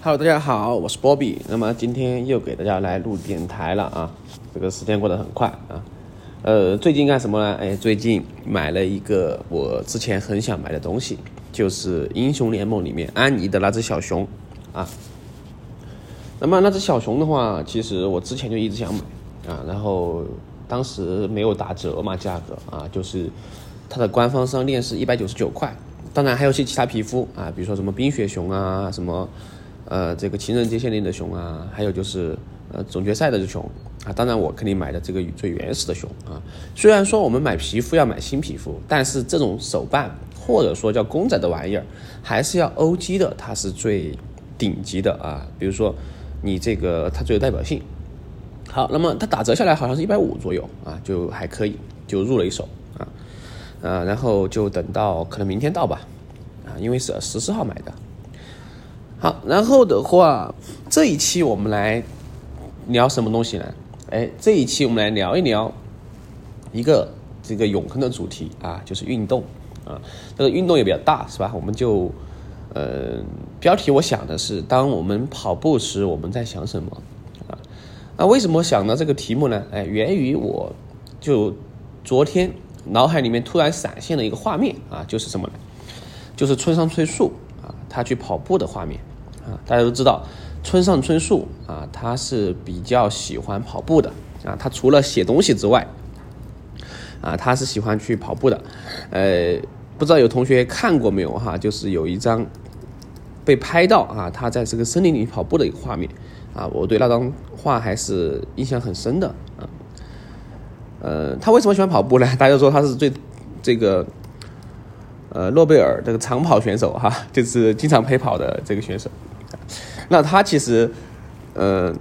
Hello，大家好，我是波比。那么今天又给大家来录电台了啊，这个时间过得很快啊。呃，最近干什么呢？哎，最近买了一个我之前很想买的东西，就是英雄联盟里面安妮的那只小熊啊。那么那只小熊的话，其实我之前就一直想买啊，然后当时没有打折嘛，价格啊，就是它的官方商店是一百九十九块。当然还有些其他皮肤啊，比如说什么冰雪熊啊，什么呃这个情人节限定的熊啊，还有就是呃总决赛的熊啊。当然我肯定买的这个最原始的熊啊。虽然说我们买皮肤要买新皮肤，但是这种手办或者说叫公仔的玩意儿，还是要 OG 的，它是最顶级的啊。比如说。你这个它最有代表性，好，那么它打折下来好像是一百五左右啊，就还可以，就入了一手啊，呃，然后就等到可能明天到吧，啊，因为是十四号买的。好，然后的话，这一期我们来聊什么东西呢？哎，这一期我们来聊一聊一个这个永恒的主题啊，就是运动啊，这个运动也比较大，是吧？我们就。呃，标题我想的是，当我们跑步时，我们在想什么啊？那为什么想到这个题目呢？哎，源于我，就昨天脑海里面突然闪现了一个画面啊，就是什么呢？就是村上春树啊，他去跑步的画面啊。大家都知道，村上春树啊，他是比较喜欢跑步的啊。他除了写东西之外，啊，他是喜欢去跑步的，呃。不知道有同学看过没有哈？就是有一张被拍到啊，他在这个森林里跑步的一个画面啊，我对那张画还是印象很深的啊。呃，他为什么喜欢跑步呢？大家说他是最这个呃诺贝尔这个长跑选手哈，就是经常陪跑的这个选手。那他其实呃。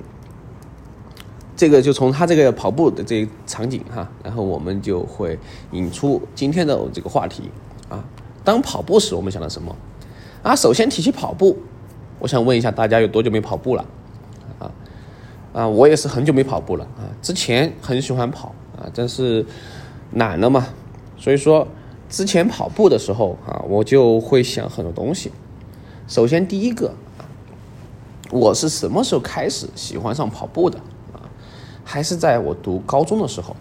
这个就从他这个跑步的这场景哈，然后我们就会引出今天的这个话题。啊，当跑步时，我们想到什么？啊，首先提起跑步，我想问一下大家有多久没跑步了？啊，啊，我也是很久没跑步了啊。之前很喜欢跑啊，但是懒了嘛。所以说，之前跑步的时候啊，我就会想很多东西。首先第一个，我是什么时候开始喜欢上跑步的？啊，还是在我读高中的时候。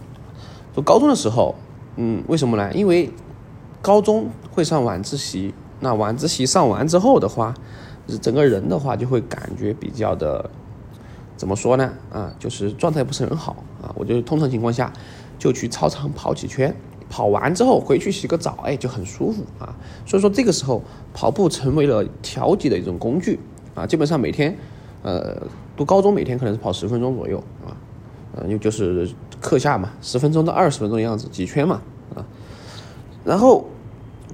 读高中的时候，嗯，为什么呢？因为高中会上晚自习，那晚自习上完之后的话，整个人的话就会感觉比较的，怎么说呢？啊，就是状态不是很好啊。我就通常情况下就去操场跑几圈，跑完之后回去洗个澡，哎，就很舒服啊。所以说这个时候跑步成为了调节的一种工具啊。基本上每天，呃，读高中每天可能是跑十分钟左右啊，呃，又就是课下嘛，十分钟到二十分钟的样子，几圈嘛啊，然后。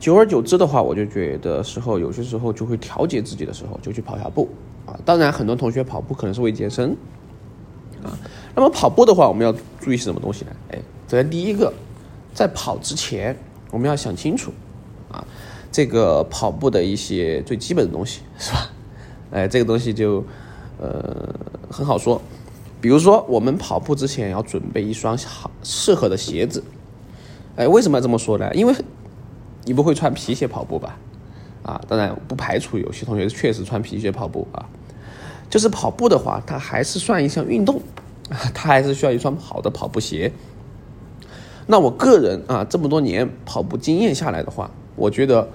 久而久之的话，我就觉得时候有些时候就会调节自己的时候，就去跑下步啊。当然，很多同学跑步可能是为健身啊。那么跑步的话，我们要注意些什么东西呢？哎，首先第一个，在跑之前，我们要想清楚啊，这个跑步的一些最基本的东西是吧？哎，这个东西就呃很好说。比如说，我们跑步之前要准备一双好适合的鞋子。哎，为什么要这么说呢？因为你不会穿皮鞋跑步吧？啊，当然不排除有些同学确实穿皮鞋跑步啊。就是跑步的话，它还是算一项运动，它还是需要一双好的跑步鞋。那我个人啊，这么多年跑步经验下来的话，我觉得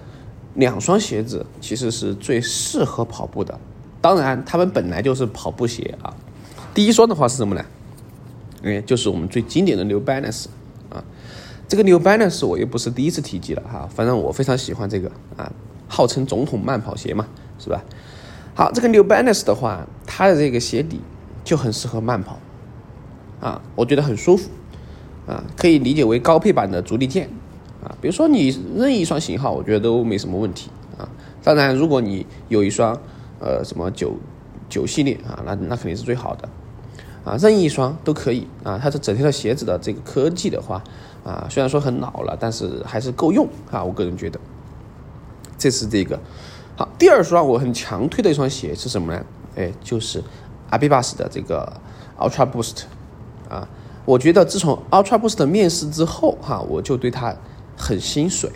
两双鞋子其实是最适合跑步的。当然，他们本来就是跑步鞋啊。第一双的话是什么呢？哎，就是我们最经典的 New Balance 啊。这个 New Balance 我又不是第一次提及了哈，反正我非常喜欢这个啊，号称总统慢跑鞋嘛，是吧？好，这个 New Balance 的话，它的这个鞋底就很适合慢跑啊，我觉得很舒服啊，可以理解为高配版的足力健啊。比如说你任意一双型号，我觉得都没什么问题啊。当然，如果你有一双呃什么九九系列啊，那那肯定是最好的啊，任意一双都可以啊。它是整条的鞋子的这个科技的话。啊，虽然说很老了，但是还是够用啊！我个人觉得，这是这个好。第二双我很强推的一双鞋是什么呢？哎，就是阿比巴斯的这个 Ultra Boost 啊。我觉得自从 Ultra Boost 面世之后，哈，我就对它很心水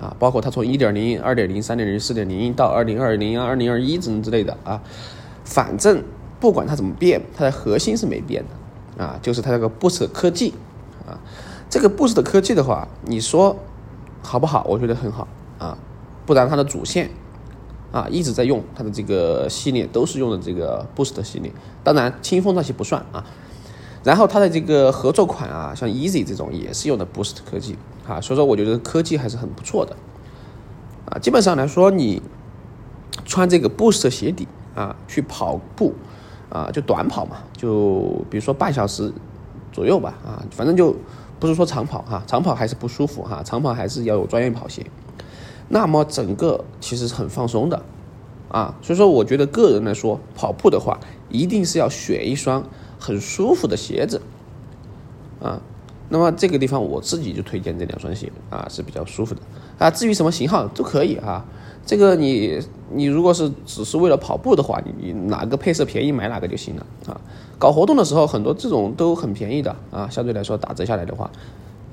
啊。包括它从一点零、二点零、三点零、四点零到二零二零、二零二一之之类的啊，反正不管它怎么变，它的核心是没变的啊，就是它这个 Boost 科技啊，这个 Boost 科技的话，你说好不好？我觉得很好啊，不然它的主线啊一直在用它的这个系列，都是用的这个 Boost 系列，当然清风那些不算啊。然后它的这个合作款啊，像 Easy 这种也是用的 Boost 科技啊，所以说我觉得科技还是很不错的啊。基本上来说，你穿这个 Boost 鞋底啊去跑步啊，就短跑嘛，就比如说半小时左右吧啊，反正就不是说长跑哈，长跑还是不舒服哈，长跑还是要有专业跑鞋。那么整个其实是很放松的啊，所以说我觉得个人来说，跑步的话一定是要选一双。很舒服的鞋子，啊，那么这个地方我自己就推荐这两双鞋啊，是比较舒服的啊。至于什么型号都可以啊，这个你你如果是只是为了跑步的话，你哪个配色便宜买哪个就行了啊。搞活动的时候很多这种都很便宜的啊，相对来说打折下来的话，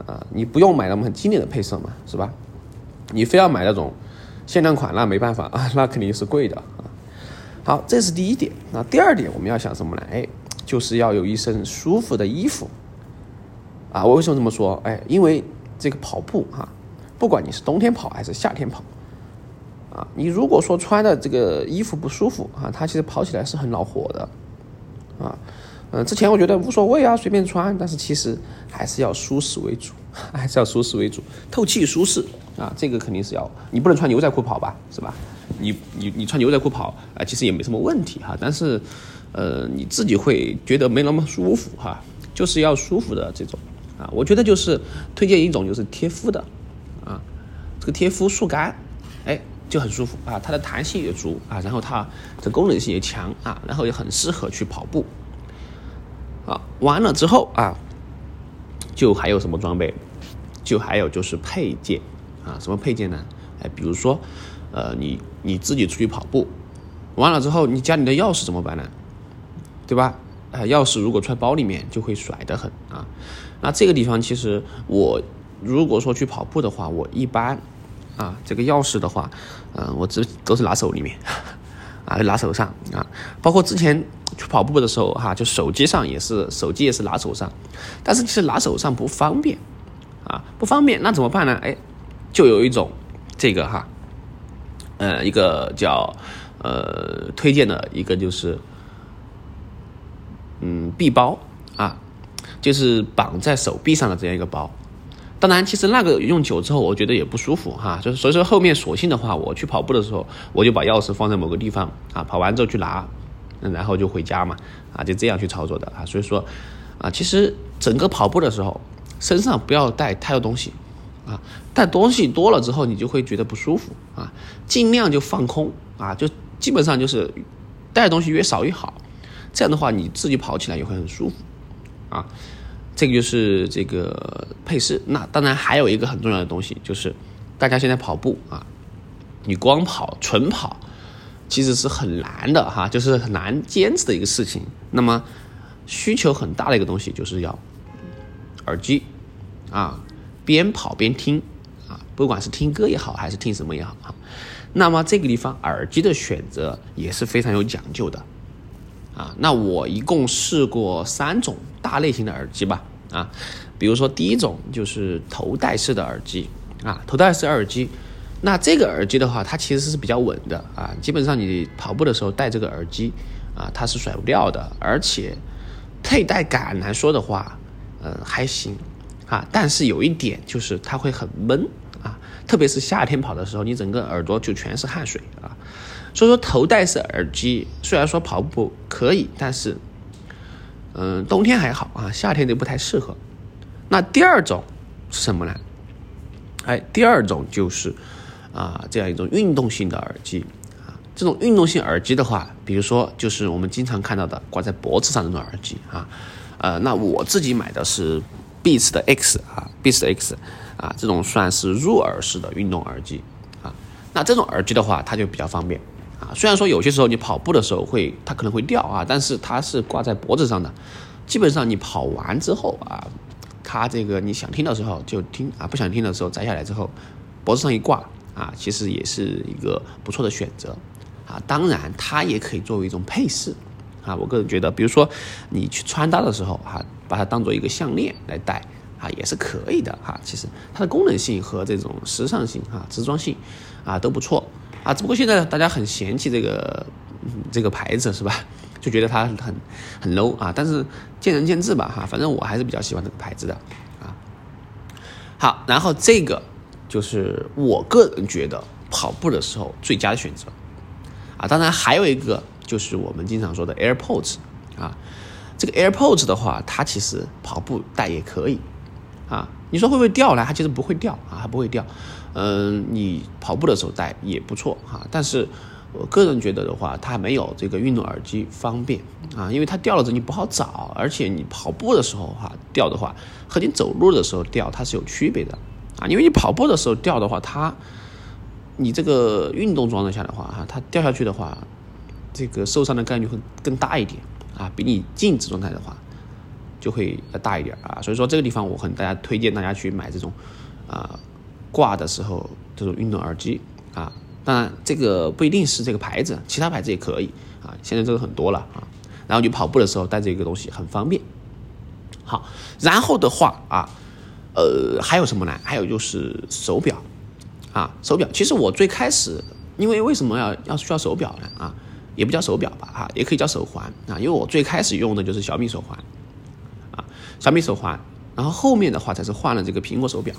啊，你不用买那么很经典的配色嘛，是吧？你非要买那种限量款，那没办法啊，那肯定是贵的啊。好，这是第一点。那第二点我们要想什么呢？哎就是要有一身舒服的衣服，啊，我为什么这么说？哎，因为这个跑步哈，不管你是冬天跑还是夏天跑，啊，你如果说穿的这个衣服不舒服啊，它其实跑起来是很恼火的，啊，嗯，之前我觉得无所谓啊，随便穿，但是其实还是要舒适为主，还是要舒适为主，透气舒适啊，这个肯定是要，你不能穿牛仔裤跑吧，是吧？你你你穿牛仔裤跑啊，其实也没什么问题哈，但是。呃，你自己会觉得没那么舒服哈，就是要舒服的这种啊。我觉得就是推荐一种就是贴肤的啊，这个贴肤速干，哎，就很舒服啊，它的弹性也足啊，然后它的功能性也强啊，然后也很适合去跑步。啊，完了之后啊，就还有什么装备？就还有就是配件啊，什么配件呢？哎，比如说，呃，你你自己出去跑步，完了之后你家里的钥匙怎么办呢？对吧？啊，钥匙如果揣包里面就会甩得很啊。那这个地方其实我如果说去跑步的话，我一般啊，这个钥匙的话，嗯，我只都是拿手里面啊，拿手上啊。包括之前去跑步的时候哈，就手机上也是，手机也是拿手上。但是其实拿手上不方便啊，不方便，那怎么办呢？哎，就有一种这个哈，呃，一个叫呃推荐的一个就是。嗯，臂包啊，就是绑在手臂上的这样一个包。当然，其实那个用久之后，我觉得也不舒服哈。就是所以说，后面索性的话，我去跑步的时候，我就把钥匙放在某个地方啊，跑完之后去拿，然后就回家嘛啊，就这样去操作的啊。所以说啊，其实整个跑步的时候，身上不要带太多东西啊，带东西多了之后，你就会觉得不舒服啊。尽量就放空啊，就基本上就是带东西越少越好。这样的话，你自己跑起来也会很舒服，啊，这个就是这个配饰。那当然还有一个很重要的东西，就是大家现在跑步啊，你光跑纯跑，其实是很难的哈，就是很难坚持的一个事情。那么需求很大的一个东西，就是要耳机啊，边跑边听啊，不管是听歌也好，还是听什么也好啊。那么这个地方耳机的选择也是非常有讲究的。啊，那我一共试过三种大类型的耳机吧，啊，比如说第一种就是头戴式的耳机，啊，头戴式耳机，那这个耳机的话，它其实是比较稳的，啊，基本上你跑步的时候戴这个耳机，啊，它是甩不掉的，而且佩戴感来说的话，嗯，还行，啊，但是有一点就是它会很闷，啊，特别是夏天跑的时候，你整个耳朵就全是汗水，啊。所以说头戴式耳机虽然说跑步可以，但是，嗯，冬天还好啊，夏天就不太适合。那第二种是什么呢？哎，第二种就是啊，这样一种运动性的耳机啊。这种运动性耳机的话，比如说就是我们经常看到的挂在脖子上的那种耳机啊。呃，那我自己买的是 Beats 的 X 啊，Beats 的 X 啊，这种算是入耳式的运动耳机啊。那这种耳机的话，它就比较方便。啊，虽然说有些时候你跑步的时候会，它可能会掉啊，但是它是挂在脖子上的，基本上你跑完之后啊，它这个你想听的时候就听啊，不想听的时候摘下来之后，脖子上一挂啊，其实也是一个不错的选择啊，当然它也可以作为一种配饰啊。我个人觉得，比如说你去穿搭的时候啊，把它当做一个项链来戴啊，也是可以的哈。其实它的功能性和这种时尚性啊、时装性啊都不错啊。只不过现在大家很嫌弃这个这个牌子是吧？就觉得它很很 low 啊。但是见仁见智吧哈。反正我还是比较喜欢这个牌子的啊。好，然后这个就是我个人觉得跑步的时候最佳的选择。啊，当然还有一个就是我们经常说的 AirPods，啊，这个 AirPods 的话，它其实跑步戴也可以，啊，你说会不会掉呢？它其实不会掉啊，它不会掉，嗯，你跑步的时候戴也不错哈。但是我个人觉得的话，它没有这个运动耳机方便啊，因为它掉了之后你不好找，而且你跑步的时候哈掉的话，和你走路的时候掉它是有区别的啊，因为你跑步的时候掉的话，它。你这个运动状态下的话，哈，它掉下去的话，这个受伤的概率会更大一点啊，比你静止状态的话就会大一点啊。所以说这个地方我很大家推荐大家去买这种啊挂的时候这种运动耳机啊。当然这个不一定是这个牌子，其他牌子也可以啊。现在这个很多了啊。然后你跑步的时候带这个东西很方便。好，然后的话啊，呃，还有什么呢？还有就是手表。啊，手表其实我最开始，因为为什么要要需要手表呢？啊，也不叫手表吧，哈，也可以叫手环啊。因为我最开始用的就是小米手环，啊，小米手环，然后后面的话才是换了这个苹果手表。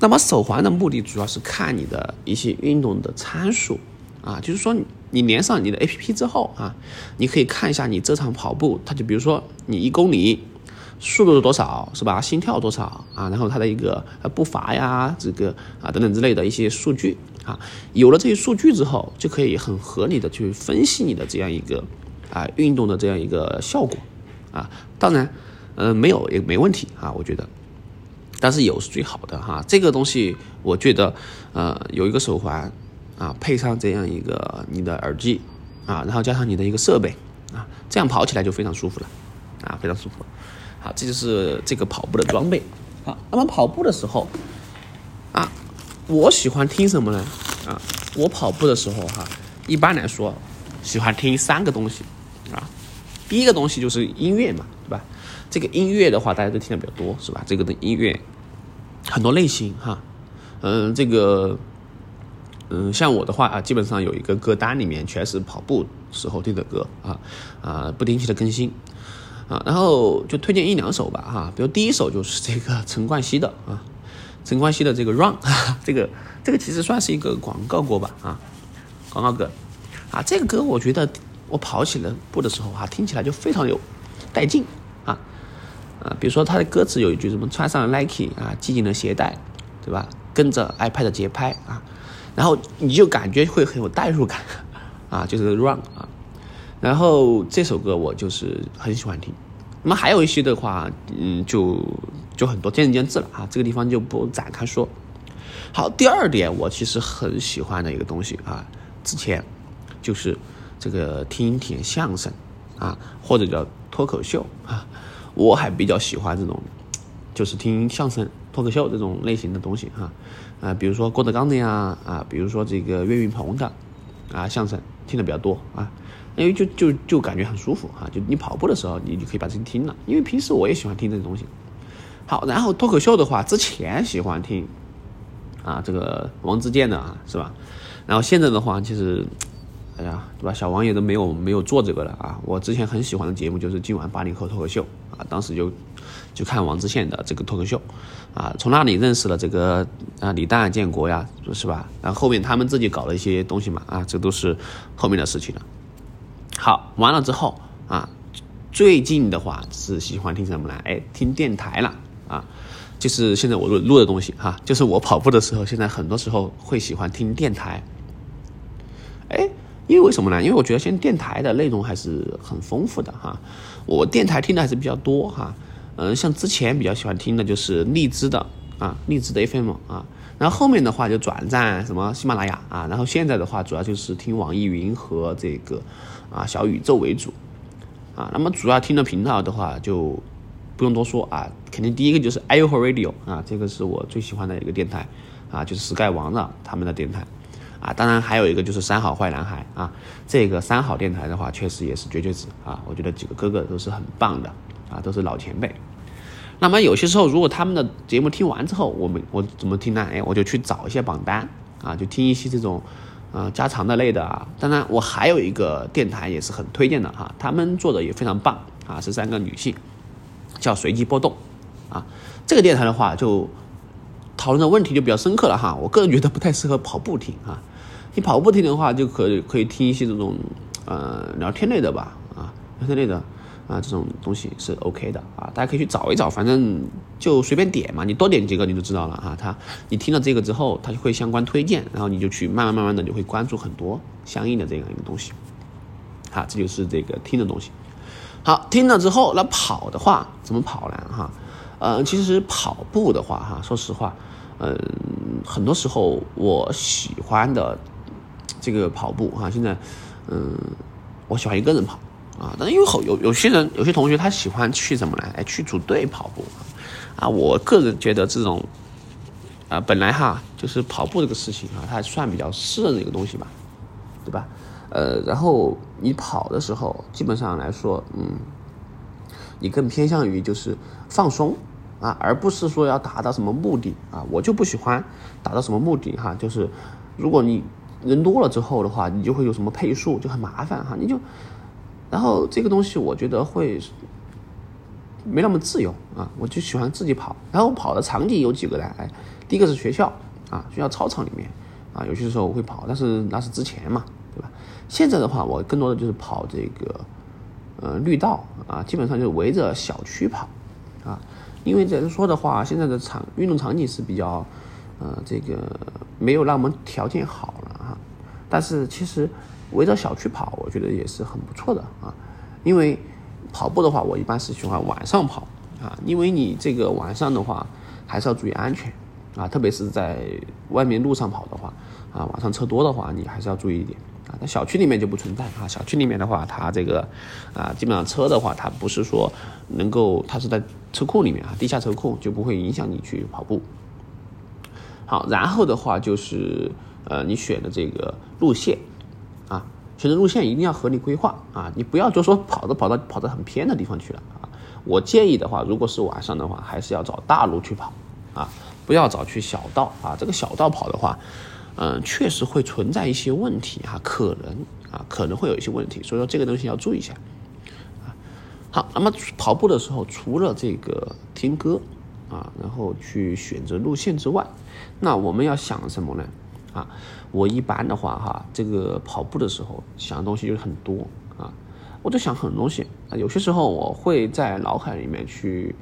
那么手环的目的主要是看你的一些运动的参数，啊，就是说你连上你的 APP 之后啊，你可以看一下你这场跑步，它就比如说你一公里。速度是多少是吧？心跳多少啊？然后它的一个步伐呀，这个啊等等之类的一些数据啊，有了这些数据之后，就可以很合理的去分析你的这样一个啊运动的这样一个效果啊。当然，嗯，没有也没问题啊，我觉得，但是有是最好的哈。这个东西我觉得，呃，有一个手环啊，配上这样一个你的耳机啊，然后加上你的一个设备啊，这样跑起来就非常舒服了啊，非常舒服。好，这就是这个跑步的装备。好，那么跑步的时候，啊，我喜欢听什么呢？啊，我跑步的时候哈，一般来说喜欢听三个东西。啊，第一个东西就是音乐嘛，对吧？这个音乐的话，大家都听的比较多，是吧？这个的音乐很多类型哈，嗯，这个，嗯，像我的话啊，基本上有一个歌单里面全是跑步时候听的歌啊啊，不定期的更新。啊，然后就推荐一两首吧，哈，比如第一首就是这个陈冠希的啊，陈冠希的这个 Run，这个这个其实算是一个广告歌吧，啊，广告歌，啊，这个歌我觉得我跑起了步的时候啊，听起来就非常有带劲比如说它的歌词有一句什么穿上了 Nike 啊，系紧了鞋带，对吧？跟着 iPad 节拍啊，然后你就感觉会很有代入感 啊，就是 Run 啊。然后这首歌我就是很喜欢听，那么还有一些的话，嗯，就就很多见仁见智了啊，这个地方就不展开说。好，第二点我其实很喜欢的一个东西啊，之前就是这个听一听相声啊，或者叫脱口秀啊，我还比较喜欢这种，就是听相声、脱口秀这种类型的东西哈，啊，比如说郭德纲的呀，啊，比如说这个岳云鹏的啊，相声听的比较多啊。因为就就就感觉很舒服哈，就你跑步的时候，你就可以把这听了。因为平时我也喜欢听这个东西。好，然后脱口秀的话，之前喜欢听啊，这个王自健的啊，是吧？然后现在的话，其实，哎呀，对吧？小王也都没有没有做这个了啊。我之前很喜欢的节目就是《今晚八零后脱口秀》啊，当时就就看王自健的这个脱口秀啊，从那里认识了这个啊李诞、建国呀，是吧？然后后面他们自己搞了一些东西嘛啊，这都是后面的事情了。好，完了之后啊，最近的话是喜欢听什么呢？哎，听电台了啊，就是现在我录录的东西哈，就是我跑步的时候，现在很多时候会喜欢听电台。哎，因为为什么呢？因为我觉得现在电台的内容还是很丰富的哈，我电台听的还是比较多哈。嗯，像之前比较喜欢听的就是荔枝的啊，荔枝的 FM 啊，然后后面的话就转战什么喜马拉雅啊，然后现在的话主要就是听网易云和这个。啊，小宇宙为主，啊，那么主要听的频道的话就不用多说啊，肯定第一个就是 i o h Radio 啊，这个是我最喜欢的一个电台啊，就是 Sky 王的他们的电台啊。当然还有一个就是三好坏男孩啊，这个三好电台的话，确实也是绝绝子啊。我觉得几个哥哥都是很棒的啊，都是老前辈。那么有些时候，如果他们的节目听完之后，我们我怎么听呢？哎，我就去找一些榜单啊，就听一些这种，呃，家常的类的啊。当然，我还有一个电台也是很推荐的哈，他们做的也非常棒啊，是三个女性，叫随机波动啊。这个电台的话，就讨论的问题就比较深刻了哈。我个人觉得不太适合跑步听啊，你跑步听的话，就可以可以听一些这种呃聊天类的吧啊，聊天类的。啊，这种东西是 OK 的啊，大家可以去找一找，反正就随便点嘛，你多点几个你就知道了哈。他，你听了这个之后，他就会相关推荐，然后你就去慢慢慢慢的就会关注很多相应的这样一个东西。好，这就是这个听的东西。好，听了之后，那跑的话怎么跑呢？哈，呃，其实跑步的话哈，说实话，嗯，很多时候我喜欢的这个跑步哈，现在，嗯，我喜欢一个人跑。啊，但是因为好有有些人有些同学他喜欢去怎么呢？哎，去组队跑步，啊，我个人觉得这种，啊，本来哈就是跑步这个事情啊，它还算比较私人的一个东西吧，对吧？呃，然后你跑的时候，基本上来说，嗯，你更偏向于就是放松啊，而不是说要达到什么目的啊。我就不喜欢达到什么目的哈，就是如果你人多了之后的话，你就会有什么配速就很麻烦哈，你就。然后这个东西我觉得会没那么自由啊，我就喜欢自己跑。然后跑的场景有几个呢？哎，第一个是学校啊，学校操场里面啊，有些时候我会跑，但是那是之前嘛，对吧？现在的话，我更多的就是跑这个呃绿道啊，基本上就是围着小区跑啊，因为这说的话，现在的场运动场景是比较呃这个没有那么条件好了，但是其实。围着小区跑，我觉得也是很不错的啊。因为跑步的话，我一般是喜欢晚上跑啊，因为你这个晚上的话还是要注意安全啊，特别是在外面路上跑的话啊，晚上车多的话，你还是要注意一点啊。在小区里面就不存在啊，小区里面的话，它这个啊，基本上车的话，它不是说能够，它是在车库里面啊，地下车库就不会影响你去跑步。好，然后的话就是呃，你选的这个路线。啊，选择路线一定要合理规划啊！你不要就说跑着跑到跑到很偏的地方去了啊！我建议的话，如果是晚上的话，还是要找大路去跑啊，不要找去小道啊。这个小道跑的话，嗯，确实会存在一些问题哈，可能啊，可能会有一些问题，所以说这个东西要注意一下啊。好，那么跑步的时候，除了这个听歌啊，然后去选择路线之外，那我们要想什么呢？啊，我一般的话哈，这个跑步的时候想的东西就很多啊，我就想很多东西啊。有些时候我会在脑海里面去，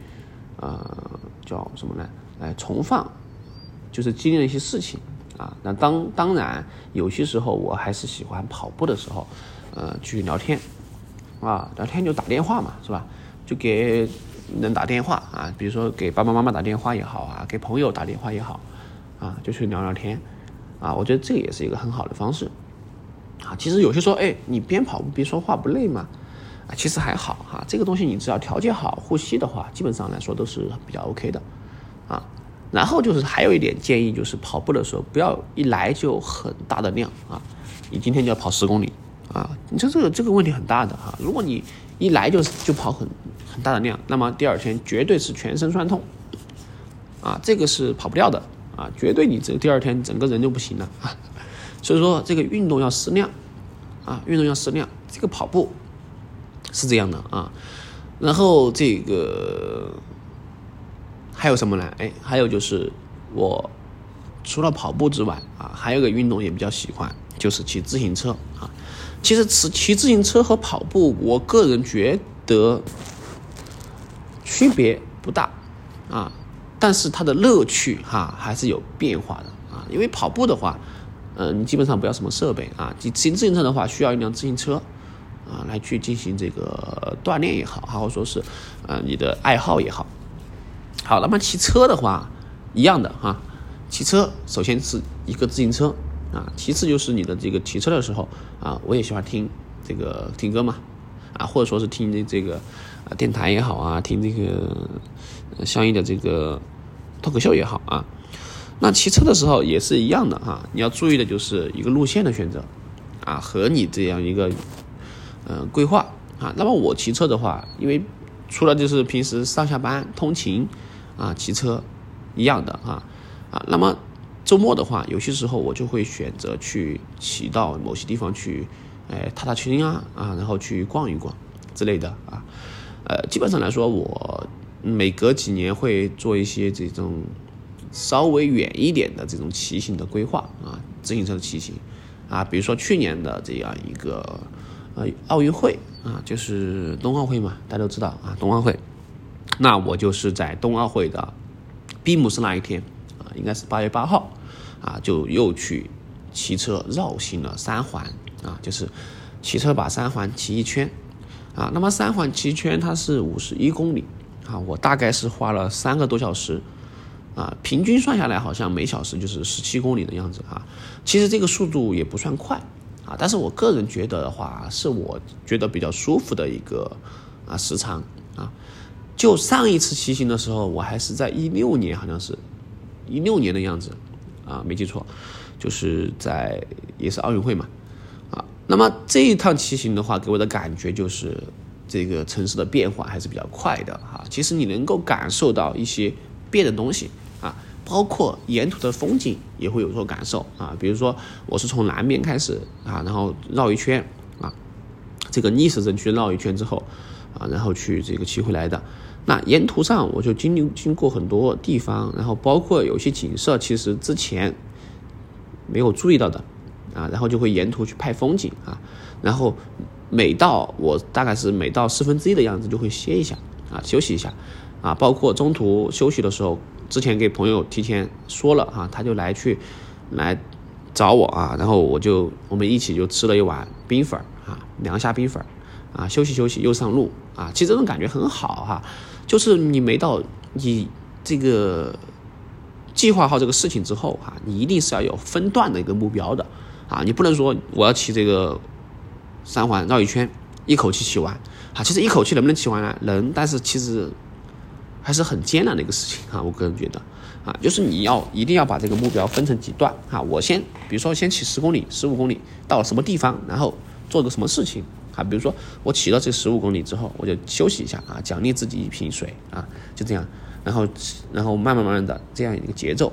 呃，叫什么呢？来重放，就是经历了一些事情啊。那当当然，有些时候我还是喜欢跑步的时候，呃，去聊天啊，聊天就打电话嘛，是吧？就给人打电话啊，比如说给爸爸妈妈打电话也好啊，给朋友打电话也好啊，就去聊聊天。啊，我觉得这个也是一个很好的方式，啊，其实有些说，哎，你边跑步边说话不累吗？啊，其实还好哈，这个东西你只要调节好呼吸的话，基本上来说都是比较 OK 的，啊，然后就是还有一点建议，就是跑步的时候不要一来就很大的量啊，你今天就要跑十公里啊，你说这个这个问题很大的哈，如果你一来就就跑很很大的量，那么第二天绝对是全身酸痛，啊，这个是跑不掉的。啊，绝对你这第二天整个人就不行了啊！所以说这个运动要适量，啊，运动要适量。这个跑步是这样的啊，然后这个还有什么呢？哎，还有就是我除了跑步之外啊，还有个运动也比较喜欢，就是骑自行车啊。其实骑骑自行车和跑步，我个人觉得区别不大啊。但是它的乐趣哈还是有变化的啊，因为跑步的话，嗯，你基本上不要什么设备啊，骑骑自行车的话需要一辆自行车啊来去进行这个锻炼也好，或者说是呃你的爱好也好。好，那么骑车的话一样的哈，骑车首先是一个自行车啊，其次就是你的这个骑车的时候啊，我也喜欢听这个听歌嘛啊，或者说是听这这个电台也好啊，听这个。相应的这个脱口秀也好啊，那骑车的时候也是一样的哈，你要注意的就是一个路线的选择，啊，和你这样一个嗯规划啊。那么我骑车的话，因为除了就是平时上下班通勤啊骑车一样的啊啊，那么周末的话，有些时候我就会选择去骑到某些地方去，哎踏踏青啊啊，然后去逛一逛之类的啊。呃，基本上来说，我每隔几年会做一些这种。稍微远一点的这种骑行的规划啊，自行车的骑行啊，比如说去年的这样一个呃奥运会啊，就是冬奥会嘛，大家都知道啊，冬奥会，那我就是在冬奥会的闭幕式那一天啊，应该是八月八号啊，就又去骑车绕行了三环啊，就是骑车把三环骑一圈啊，那么三环骑一圈它是五十一公里啊，我大概是花了三个多小时。啊，平均算下来好像每小时就是十七公里的样子啊。其实这个速度也不算快啊，但是我个人觉得的话，是我觉得比较舒服的一个啊时长啊。就上一次骑行的时候，我还是在一六年，好像是一六年的样子啊，没记错，就是在也是奥运会嘛啊。那么这一趟骑行的话，给我的感觉就是这个城市的变化还是比较快的哈。其实你能够感受到一些变的东西。啊，包括沿途的风景也会有所感受啊。比如说，我是从南边开始啊，然后绕一圈啊，这个逆时针去绕一圈之后啊，然后去这个骑回来的。那沿途上我就经历经过很多地方，然后包括有些景色其实之前没有注意到的啊，然后就会沿途去拍风景啊。然后每到我大概是每到四分之一的样子就会歇一下啊，休息一下啊，包括中途休息的时候。之前给朋友提前说了啊，他就来去来找我啊，然后我就我们一起就吃了一碗冰粉啊，凉虾冰粉啊，休息休息又上路啊，其实这种感觉很好哈，就是你没到你这个计划好这个事情之后哈，你一定是要有分段的一个目标的啊，你不能说我要骑这个三环绕一圈一口气骑完。啊，其实一口气能不能骑完呢？能，但是其实。还是很艰难的一个事情啊，我个人觉得，啊，就是你要一定要把这个目标分成几段。啊，我先，比如说先骑十公里、十五公里，到了什么地方，然后做个什么事情。啊，比如说我骑到这十五公里之后，我就休息一下啊，奖励自己一瓶水啊，就这样，然后然后慢慢慢慢的这样一个节奏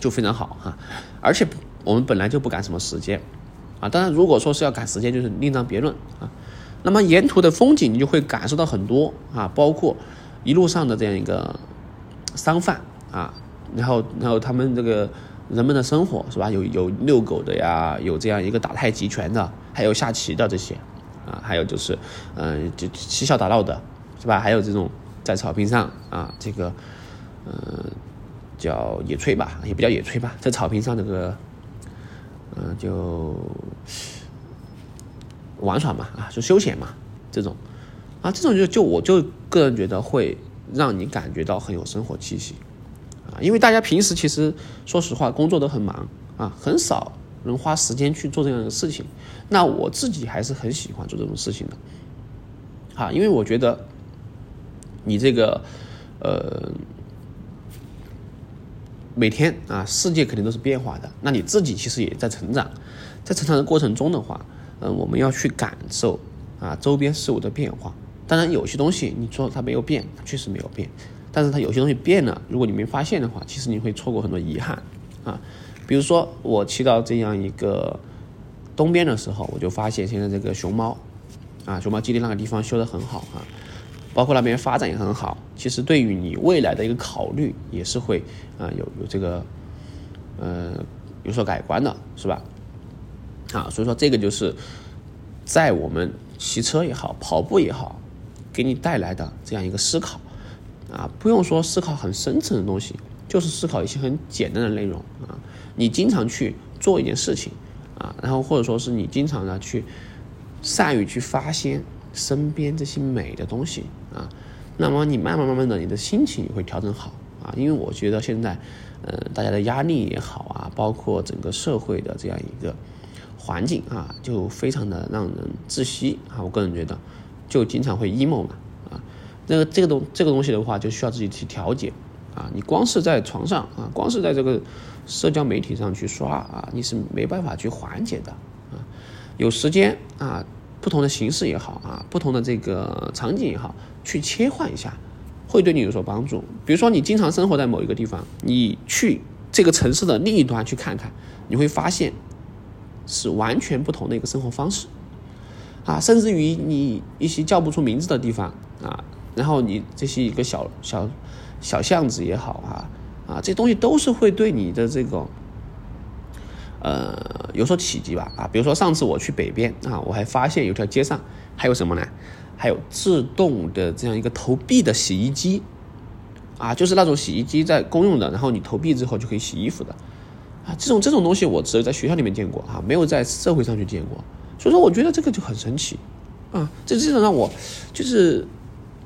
就非常好哈，而且我们本来就不赶什么时间。啊，当然如果说是要赶时间，就是另当别论啊，那么沿途的风景你就会感受到很多啊，包括。一路上的这样一个商贩啊，然后然后他们这个人们的生活是吧？有有遛狗的呀，有这样一个打太极拳的，还有下棋的这些啊，还有就是嗯，就嬉笑打闹的是吧？还有这种在草坪上啊，这个嗯叫野炊吧，也不叫野炊吧，在草坪上这个就玩耍嘛啊，就休闲嘛这种。啊，这种就就我就个人觉得会让你感觉到很有生活气息，啊，因为大家平时其实说实话工作都很忙啊，很少能花时间去做这样的事情。那我自己还是很喜欢做这种事情的，啊，因为我觉得你这个呃每天啊世界肯定都是变化的，那你自己其实也在成长，在成长的过程中的话，嗯，我们要去感受啊周边事物的变化。当然，有些东西你说它没有变，它确实没有变，但是它有些东西变了，如果你没发现的话，其实你会错过很多遗憾啊。比如说，我骑到这样一个东边的时候，我就发现现在这个熊猫啊，熊猫基地那个地方修得很好啊，包括那边发展也很好。其实对于你未来的一个考虑，也是会啊有有这个呃有所改观的，是吧？啊，所以说这个就是在我们骑车也好，跑步也好。给你带来的这样一个思考，啊，不用说思考很深层的东西，就是思考一些很简单的内容啊。你经常去做一件事情啊，然后或者说是你经常的去善于去发现身边这些美的东西啊，那么你慢慢慢慢的，你的心情也会调整好啊。因为我觉得现在，呃，大家的压力也好啊，包括整个社会的这样一个环境啊，就非常的让人窒息啊。我个人觉得。就经常会 emo 嘛，啊，那个这个东这个东西的话，就需要自己去调节，啊，你光是在床上啊，光是在这个社交媒体上去刷啊，你是没办法去缓解的啊。有时间啊，不同的形式也好啊，不同的这个场景也好，去切换一下，会对你有所帮助。比如说你经常生活在某一个地方，你去这个城市的另一端去看看，你会发现是完全不同的一个生活方式啊，甚至于你一些叫不出名字的地方啊，然后你这些一个小小。小巷子也好啊，啊，这东西都是会对你的这个，呃，有所企及吧啊。比如说上次我去北边啊，我还发现有条街上还有什么呢？还有自动的这样一个投币的洗衣机，啊，就是那种洗衣机在公用的，然后你投币之后就可以洗衣服的，啊，这种这种东西我只有在学校里面见过啊，没有在社会上去见过。所以说，我觉得这个就很神奇啊，这这种让我就是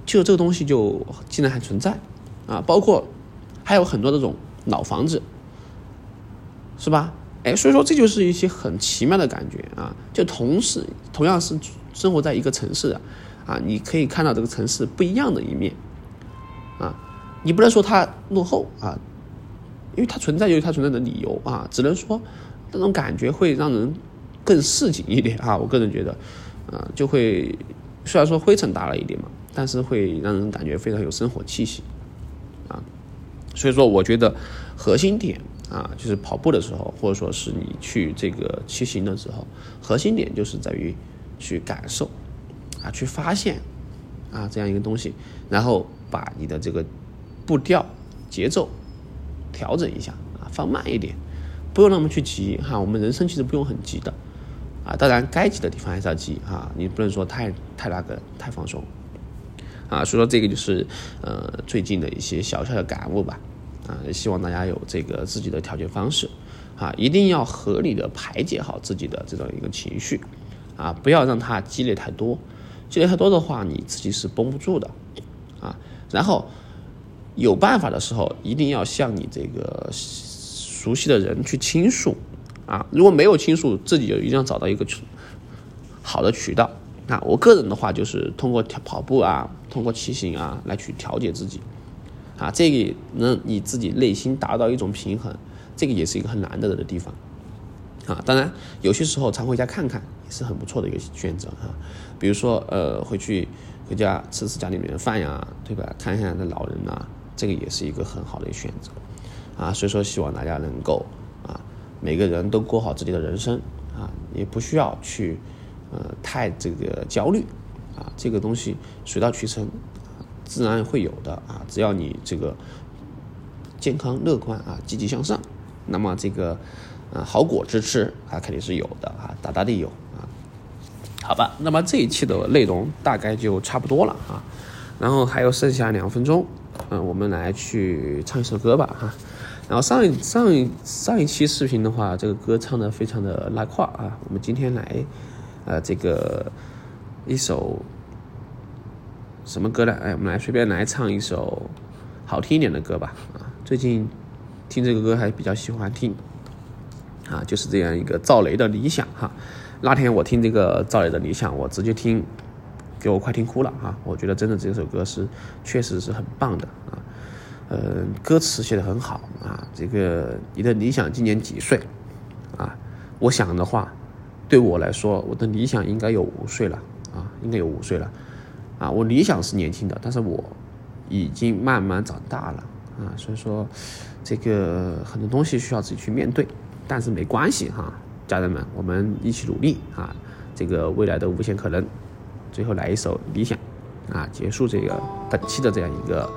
就这个东西就竟然还存在。啊，包括还有很多这种老房子，是吧？哎，所以说这就是一些很奇妙的感觉啊！就同时同样是生活在一个城市的啊，你可以看到这个城市不一样的一面啊。你不能说它落后啊，因为它存在有它存在的理由啊，只能说那种感觉会让人更市井一点啊。我个人觉得，啊，就会虽然说灰尘大了一点嘛，但是会让人感觉非常有生活气息。所以说，我觉得核心点啊，就是跑步的时候，或者说是你去这个骑行的时候，核心点就是在于去感受啊，去发现啊这样一个东西，然后把你的这个步调、节奏调整一下啊，放慢一点，不用那么去急哈。我们人生其实不用很急的啊，当然该急的地方还是要急啊，你不能说太太那个太放松。啊，所以说这个就是呃最近的一些小小的感悟吧，啊，也希望大家有这个自己的调节方式，啊，一定要合理的排解好自己的这种一个情绪，啊，不要让它积累太多，积累太多的话，你自己是绷不住的，啊，然后有办法的时候，一定要向你这个熟悉的人去倾诉，啊，如果没有倾诉，自己就一定要找到一个好的渠道。那我个人的话，就是通过跑步啊，通过骑行啊，来去调节自己，啊，这个能你自己内心达到一种平衡，这个也是一个很难得的地方，啊，当然有些时候常回家看看也是很不错的一个选择哈，比如说呃回去回家吃吃家里面的饭呀，对吧？看一下那老人呐，这个也是一个很好的一个选择，啊，所以说希望大家能够啊，每个人都过好自己的人生啊，也不需要去。呃，太这个焦虑，啊，这个东西水到渠成，自然会有的啊。只要你这个健康乐观啊，积极向上，那么这个啊好果子吃啊，肯定是有的啊，大大的有啊。好吧，那么这一期的内容大概就差不多了啊。然后还有剩下两分钟，嗯，我们来去唱一首歌吧哈。然后上一上一上一期视频的话，这个歌唱的非常的拉胯啊。我们今天来。呃，这个一首什么歌呢？哎，我们来随便来唱一首好听一点的歌吧。啊，最近听这个歌还比较喜欢听，啊，就是这样一个赵雷的理想哈。那天我听这个赵雷的理想，我直接听，给我快听哭了啊！我觉得真的这首歌是确实是很棒的啊。呃，歌词写的很好啊。这个你的理想今年几岁？啊，我想的话。对我来说，我的理想应该有五岁了啊，应该有五岁了，啊，我理想是年轻的，但是我已经慢慢长大了啊，所以说这个很多东西需要自己去面对，但是没关系哈，家人们，我们一起努力啊，这个未来的无限可能，最后来一首理想啊，结束这个本期的这样一个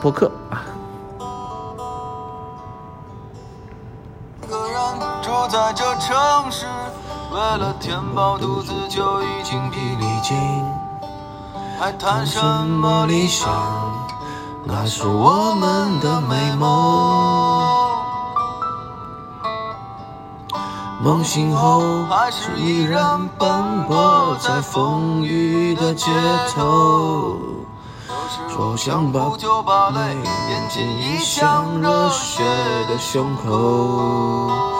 播客啊。在这城市，为了填饱肚子就已经疲力尽，还谈什么理想？那是我们的美梦。梦醒后，还是依然奔波在风雨的街头。说想把酒把泪咽进一腔热血的胸口。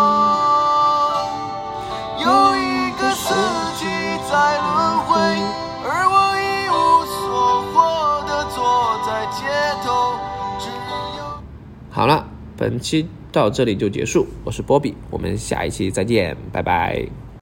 本期到这里就结束，我是波比，我们下一期再见，拜拜。